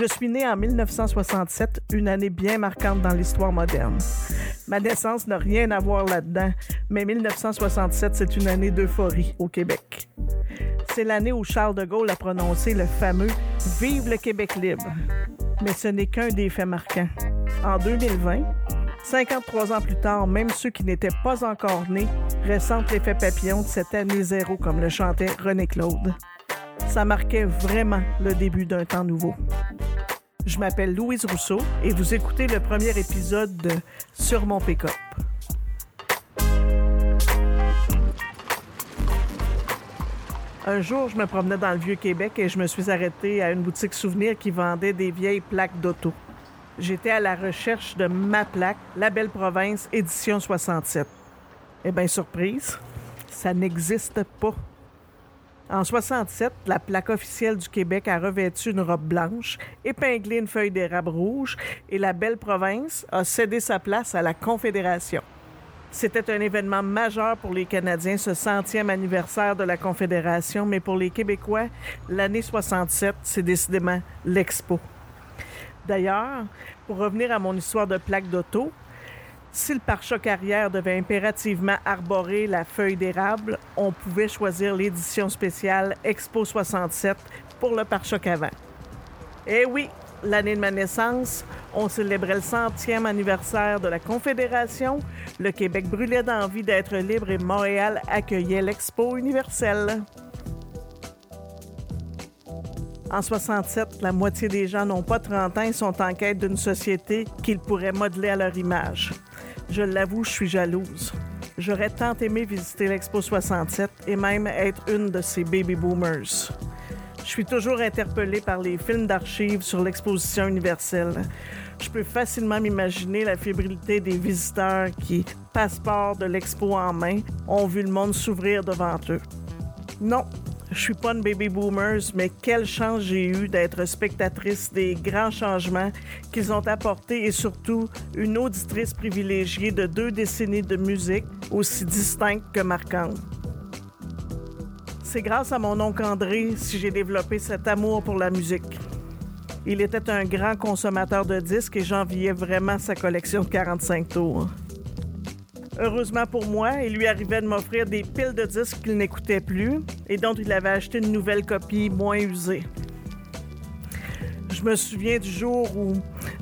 Je suis né en 1967, une année bien marquante dans l'histoire moderne. Ma naissance n'a rien à voir là-dedans, mais 1967, c'est une année d'euphorie au Québec. C'est l'année où Charles de Gaulle a prononcé le fameux Vive le Québec libre. Mais ce n'est qu'un des faits marquants. En 2020, 53 ans plus tard, même ceux qui n'étaient pas encore nés ressentent l'effet papillon de cette année zéro, comme le chantait René Claude. Ça marquait vraiment le début d'un temps nouveau. Je m'appelle Louise Rousseau et vous écoutez le premier épisode de Sur mon pick-up. Un jour, je me promenais dans le vieux Québec et je me suis arrêtée à une boutique souvenir qui vendait des vieilles plaques d'auto. J'étais à la recherche de ma plaque, La Belle Province, édition 67. Eh bien, surprise, ça n'existe pas. En 67, la plaque officielle du Québec a revêtu une robe blanche, épinglé une feuille d'érable rouge et la belle province a cédé sa place à la Confédération. C'était un événement majeur pour les Canadiens, ce centième anniversaire de la Confédération, mais pour les Québécois, l'année 67, c'est décidément l'Expo. D'ailleurs, pour revenir à mon histoire de plaque d'auto, si le pare-choc arrière devait impérativement arborer la feuille d'érable, on pouvait choisir l'édition spéciale Expo 67 pour le pare-choc avant. Eh oui, l'année de ma naissance, on célébrait le centième anniversaire de la Confédération, le Québec brûlait d'envie d'être libre et Montréal accueillait l'Expo universelle. En 67, la moitié des gens n'ont pas 30 ans et sont en quête d'une société qu'ils pourraient modeler à leur image. Je l'avoue, je suis jalouse. J'aurais tant aimé visiter l'Expo 67 et même être une de ces baby boomers. Je suis toujours interpellée par les films d'archives sur l'exposition universelle. Je peux facilement m'imaginer la fébrilité des visiteurs qui, passeport de l'expo en main, ont vu le monde s'ouvrir devant eux. Non, je suis pas une baby boomers, mais quelle chance j'ai eu d'être spectatrice des grands changements qu'ils ont apportés et surtout une auditrice privilégiée de deux décennies de musique aussi distincte que marquante. C'est grâce à mon oncle André si j'ai développé cet amour pour la musique. Il était un grand consommateur de disques et j'enviais vraiment sa collection de 45 tours. Heureusement pour moi, il lui arrivait de m'offrir des piles de disques qu'il n'écoutait plus et dont il avait acheté une nouvelle copie moins usée. Je me souviens du jour où,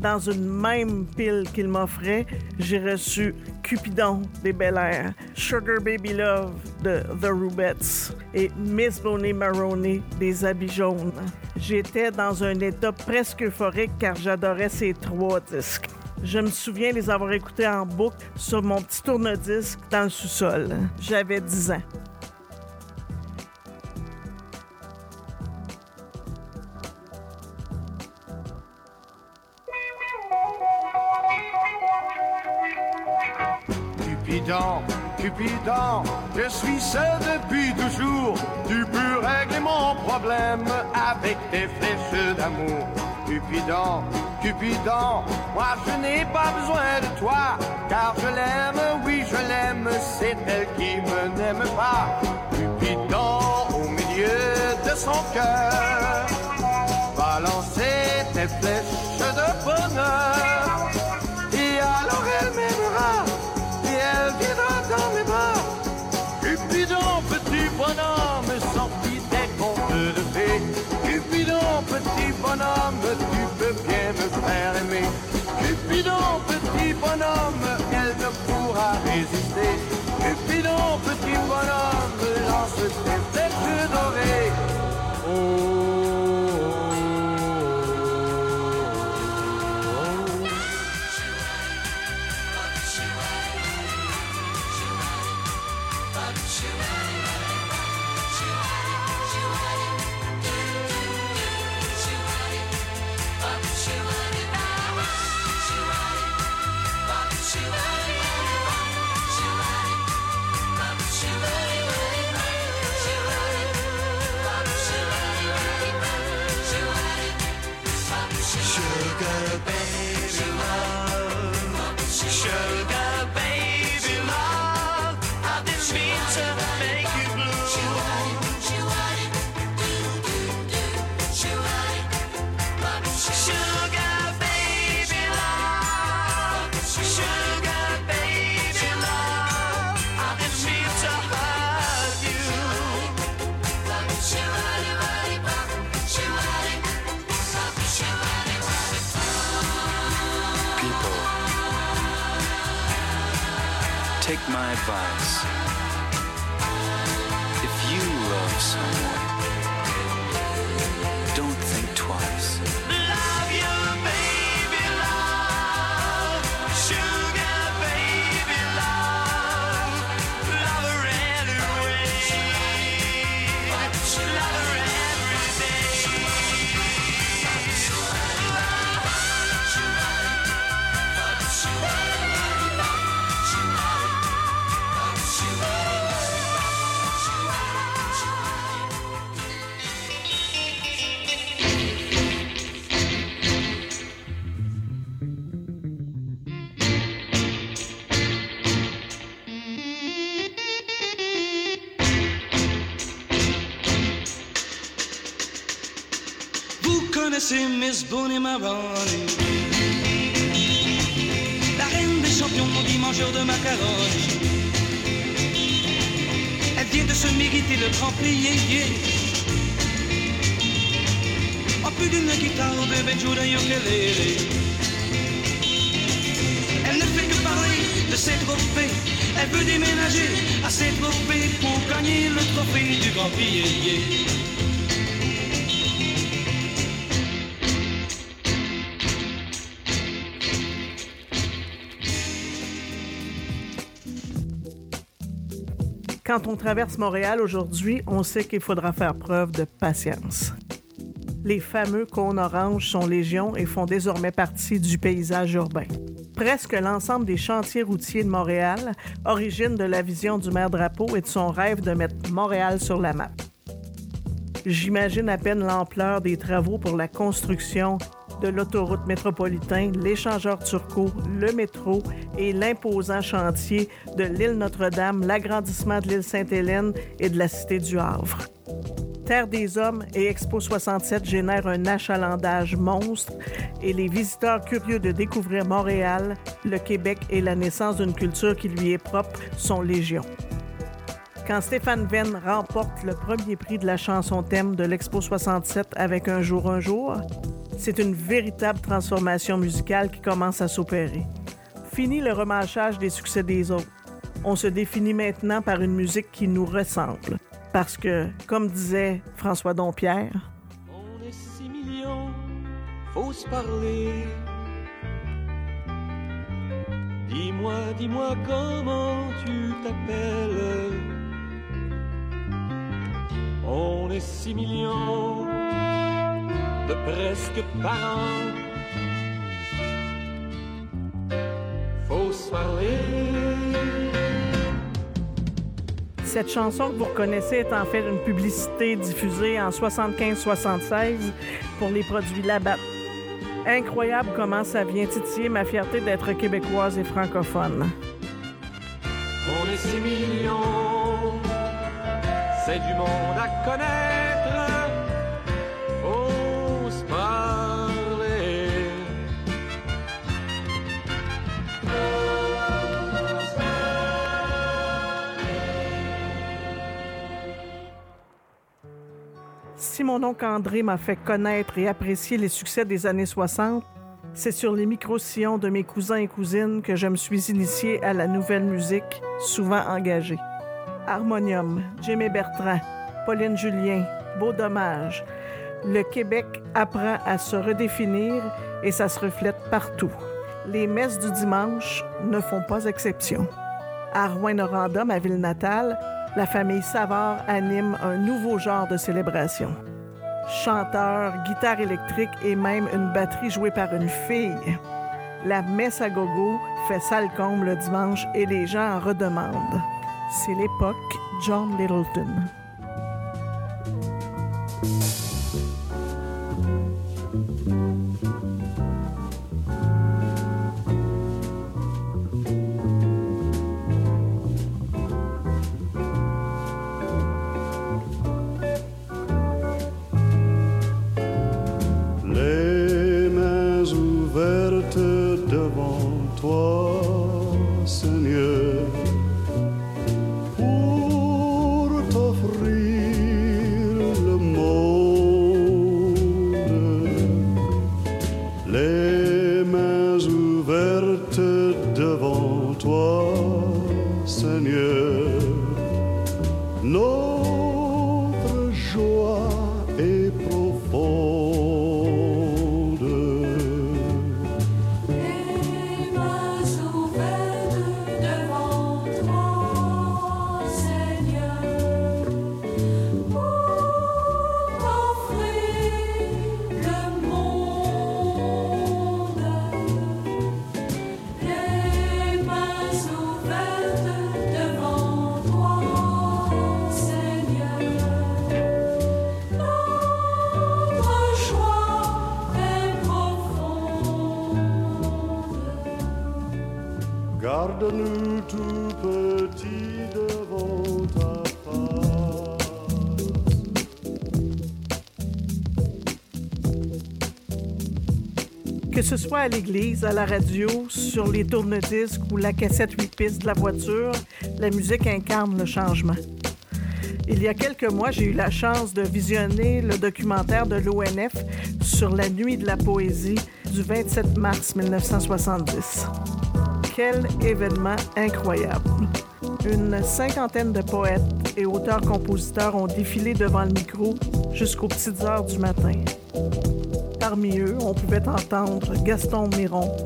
dans une même pile qu'il m'offrait, j'ai reçu Cupidon des Bel Air, Sugar Baby Love de The Rubettes et Miss Bonnie Maroney des Habits Jaunes. J'étais dans un état presque euphorique car j'adorais ces trois disques. Je me souviens les avoir écoutés en boucle sur mon petit tourne-disque dans le sous-sol. J'avais 10 ans. Suis seul depuis toujours. Tu peux régler mon problème avec tes flèches d'amour. Cupidon, Cupidon, moi je n'ai pas besoin de toi, car je l'aime, oui je l'aime, c'est elle qui me n'aime pas. Cupidon, au milieu de son cœur, résister. Cupidon, petit bonhomme, lance tes flèches dorées. Oh, take my advice. If you love someone, Connaissez Miss Bonnie Maroney La reine des champions, dimanche de macaroni. Elle vient de se mériter le grand prix En plus d'une guitare, bébé joue d'un ukulélé. Elle ne fait que parler de ses trophées. Elle veut déménager à ses trophées Pour gagner le trophée du grand prix Quand on traverse Montréal aujourd'hui, on sait qu'il faudra faire preuve de patience. Les fameux cônes oranges sont légion et font désormais partie du paysage urbain. Presque l'ensemble des chantiers routiers de Montréal origine de la vision du maire Drapeau et de son rêve de mettre Montréal sur la map. J'imagine à peine l'ampleur des travaux pour la construction de l'autoroute métropolitain, l'échangeur turco, le métro et l'imposant chantier de l'île Notre-Dame, l'agrandissement de l'île Sainte-Hélène et de la cité du Havre. Terre des Hommes et Expo 67 génèrent un achalandage monstre et les visiteurs curieux de découvrir Montréal, le Québec et la naissance d'une culture qui lui est propre sont légion. Quand Stéphane Venn remporte le premier prix de la chanson thème de l'Expo 67 avec Un jour, un jour, c'est une véritable transformation musicale qui commence à s'opérer. Fini le remâchage des succès des autres. On se définit maintenant par une musique qui nous ressemble. Parce que, comme disait François Dompierre, On est six millions, faut parler. Dis-moi, dis-moi comment tu t'appelles. On est six millions de presque parents. Faut se parler. Cette chanson que vous reconnaissez est en fait une publicité diffusée en 75-76 pour les produits Labatt. Incroyable comment ça vient titiller ma fierté d'être québécoise et francophone. On est six millions, c'est du monde à connaître. Si mon oncle André m'a fait connaître et apprécier les succès des années 60, c'est sur les micro-sillons de mes cousins et cousines que je me suis initié à la nouvelle musique, souvent engagée. Harmonium, Jimmy Bertrand, Pauline Julien, Beau Dommage. Le Québec apprend à se redéfinir et ça se reflète partout. Les messes du dimanche ne font pas exception. À Rouen-Noranda, ma ville natale, la famille Savard anime un nouveau genre de célébration. Chanteurs, guitare électrique et même une batterie jouée par une fille. La messe à gogo fait salle comble le dimanche et les gens en redemandent. C'est l'époque John Littleton. Ce soit à l'église, à la radio, sur les tourne-disques ou la cassette 8 pistes de la voiture, la musique incarne le changement. Il y a quelques mois, j'ai eu la chance de visionner le documentaire de l'ONF sur la nuit de la poésie du 27 mars 1970. Quel événement incroyable! Une cinquantaine de poètes et auteurs-compositeurs ont défilé devant le micro jusqu'aux petites heures du matin. Parmi eux, on pouvait entendre Gaston Miron,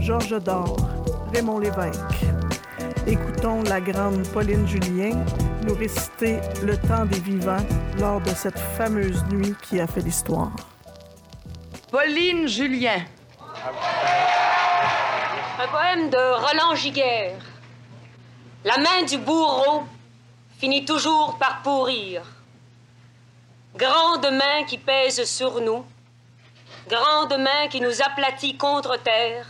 Georges Dor, Raymond Lévesque. Écoutons la grande Pauline Julien nous réciter Le temps des vivants lors de cette fameuse nuit qui a fait l'histoire. Pauline Julien. Un poème de Roland Giguère. La main du bourreau finit toujours par pourrir. Grande main qui pèse sur nous, grande main qui nous aplatit contre terre,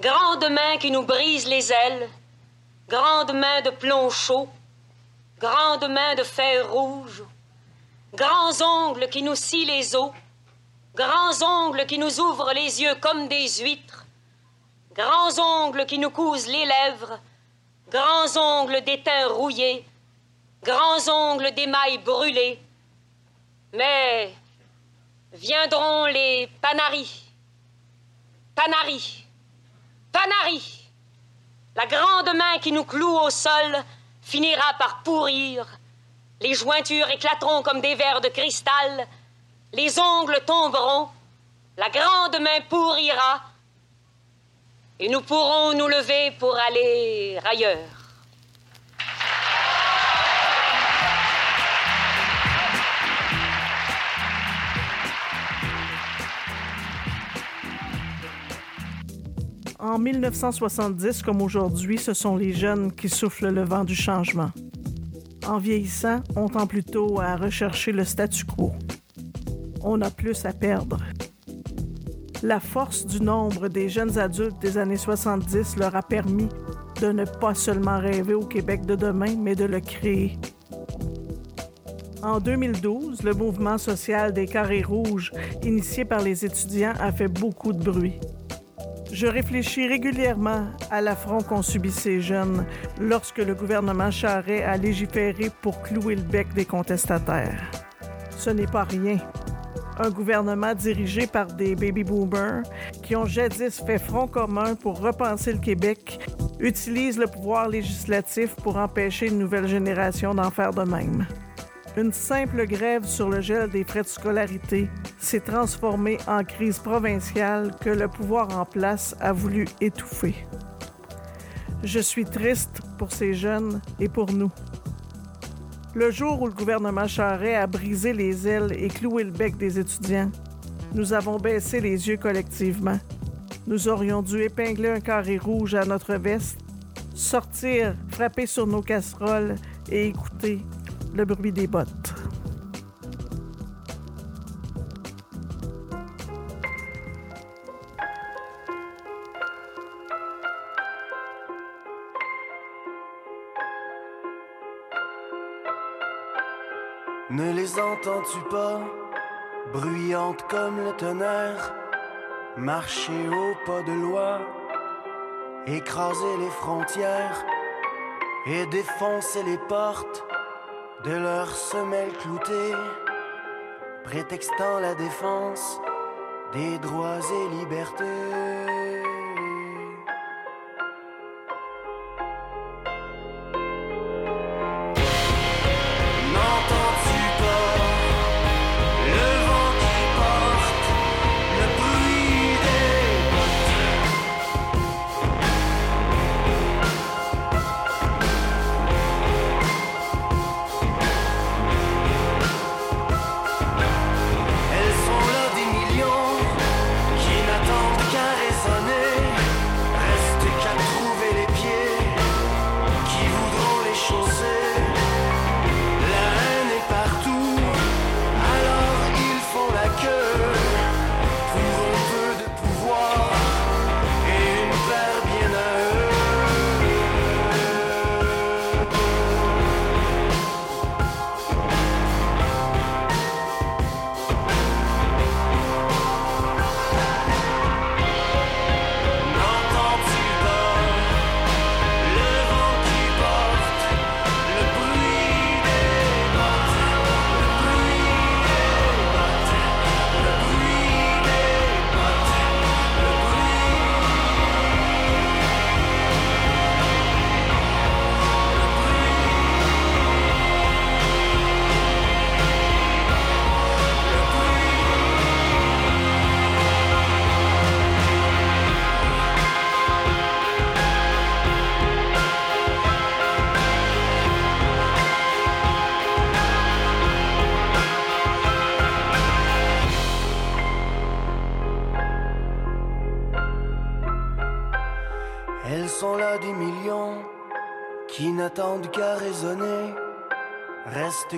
grande main qui nous brise les ailes, grande main de plomb chaud, grande main de fer rouge, grands ongles qui nous scient les os, grands ongles qui nous ouvrent les yeux comme des huîtres, grands ongles qui nous cousent les lèvres, grands ongles d'étain rouillé, grands ongles d'émail brûlé. Mais viendront les panaris, panaris, panaris. La grande main qui nous cloue au sol finira par pourrir. Les jointures éclateront comme des verres de cristal. Les ongles tomberont. La grande main pourrira. Et nous pourrons nous lever pour aller ailleurs. En 1970 comme aujourd'hui, ce sont les jeunes qui soufflent le vent du changement. En vieillissant, on tend plutôt à rechercher le statu quo. On a plus à perdre. La force du nombre des jeunes adultes des années 70 leur a permis de ne pas seulement rêver au Québec de demain, mais de le créer. En 2012, le mouvement social des carrés rouges, initié par les étudiants, a fait beaucoup de bruit. Je réfléchis régulièrement à l'affront qu'ont subi ces jeunes lorsque le gouvernement Charest a légiféré pour clouer le bec des contestataires. Ce n'est pas rien. Un gouvernement dirigé par des baby boomers qui ont jadis fait front commun pour repenser le Québec utilise le pouvoir législatif pour empêcher une nouvelle génération d'en faire de même. Une simple grève sur le gel des frais de scolarité s'est transformée en crise provinciale que le pouvoir en place a voulu étouffer. Je suis triste pour ces jeunes et pour nous. Le jour où le gouvernement Charest a brisé les ailes et cloué le bec des étudiants, nous avons baissé les yeux collectivement. Nous aurions dû épingler un carré rouge à notre veste, sortir, frapper sur nos casseroles et écouter le bruit des bottes. Ne les entends-tu pas, bruyantes comme le tonnerre, marcher au pas de loi, écraser les frontières et défoncer les portes de leurs semelles cloutées, prétextant la défense des droits et libertés.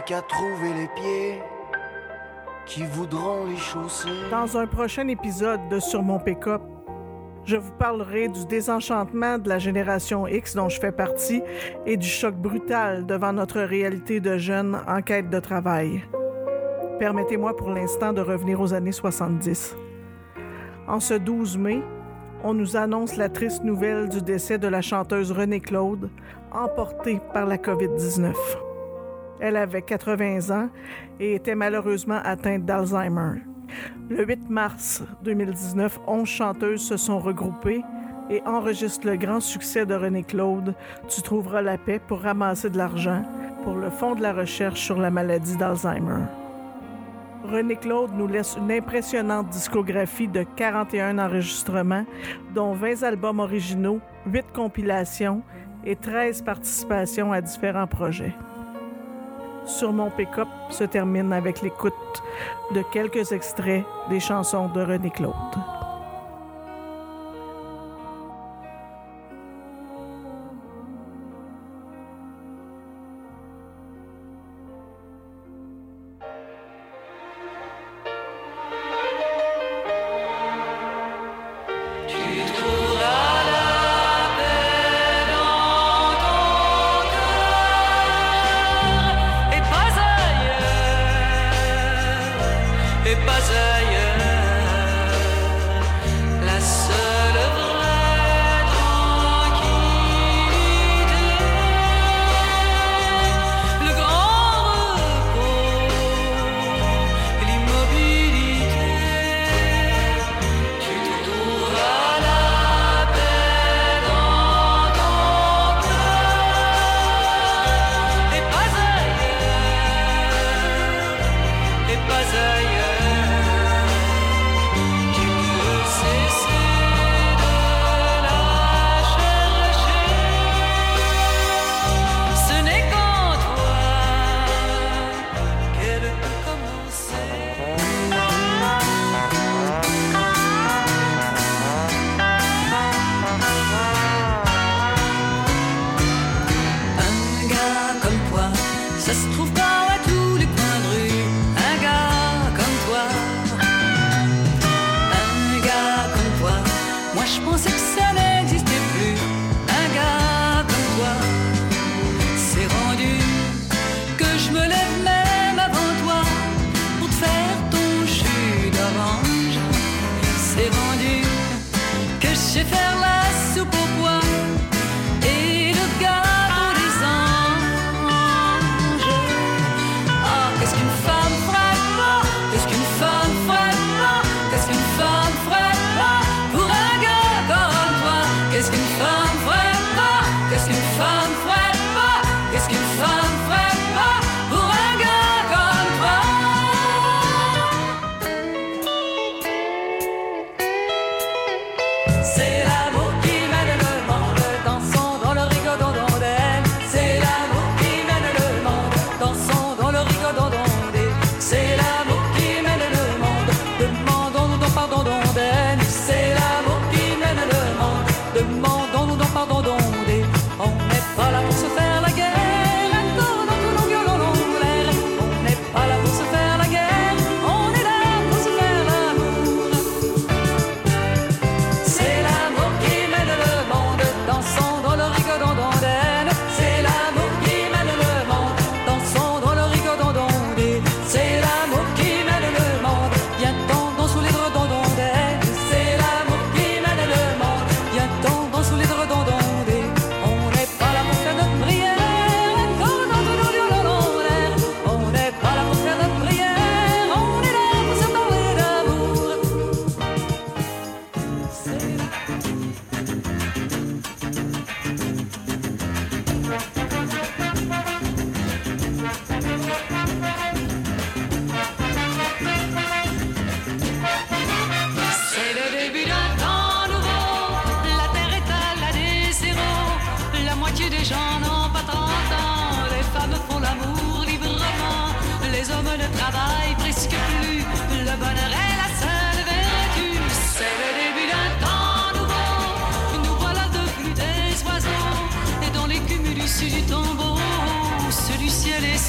qu'à trouver les pieds qui voudront les chausser. Dans un prochain épisode de Sur mon pick-up, je vous parlerai du désenchantement de la génération X dont je fais partie et du choc brutal devant notre réalité de jeunes en quête de travail. Permettez-moi pour l'instant de revenir aux années 70. En ce 12 mai, on nous annonce la triste nouvelle du décès de la chanteuse Renée Claude, emportée par la COVID-19. Elle avait 80 ans et était malheureusement atteinte d'Alzheimer. Le 8 mars 2019, 11 chanteuses se sont regroupées et enregistrent le grand succès de René Claude, Tu trouveras la paix pour ramasser de l'argent pour le Fonds de la recherche sur la maladie d'Alzheimer. René Claude nous laisse une impressionnante discographie de 41 enregistrements, dont 20 albums originaux, 8 compilations et 13 participations à différents projets sur mon pick-up se termine avec l'écoute de quelques extraits des chansons de René Claude.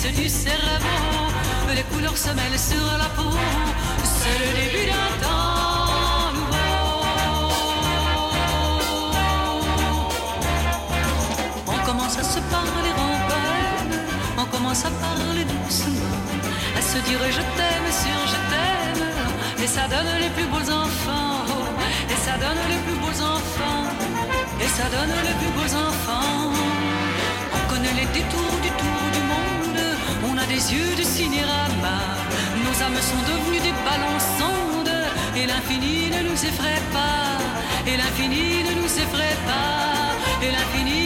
Ceux du cerveau. Les couleurs se mêlent sur la peau, c'est le début d'un temps nouveau. On commence à se parler en peine, on commence à parler doucement, à se dire je t'aime sur je t'aime, et ça donne les plus beaux enfants, et ça donne les plus beaux enfants, et ça donne les plus beaux enfants. On connaît les détours yeux de cinérama, nos âmes sont devenues des ballons sondes, et l'infini ne nous effraie pas, et l'infini ne nous effraie pas, et l'infini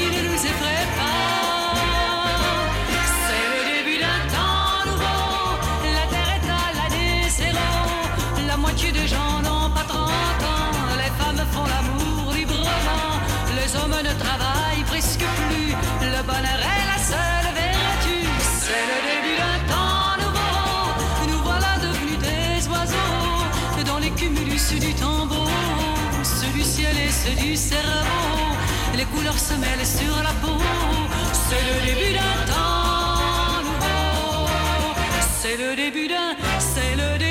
du cerveau, les couleurs se mêlent sur la peau, c'est le début d'un temps nouveau, c'est le début d'un, c'est le début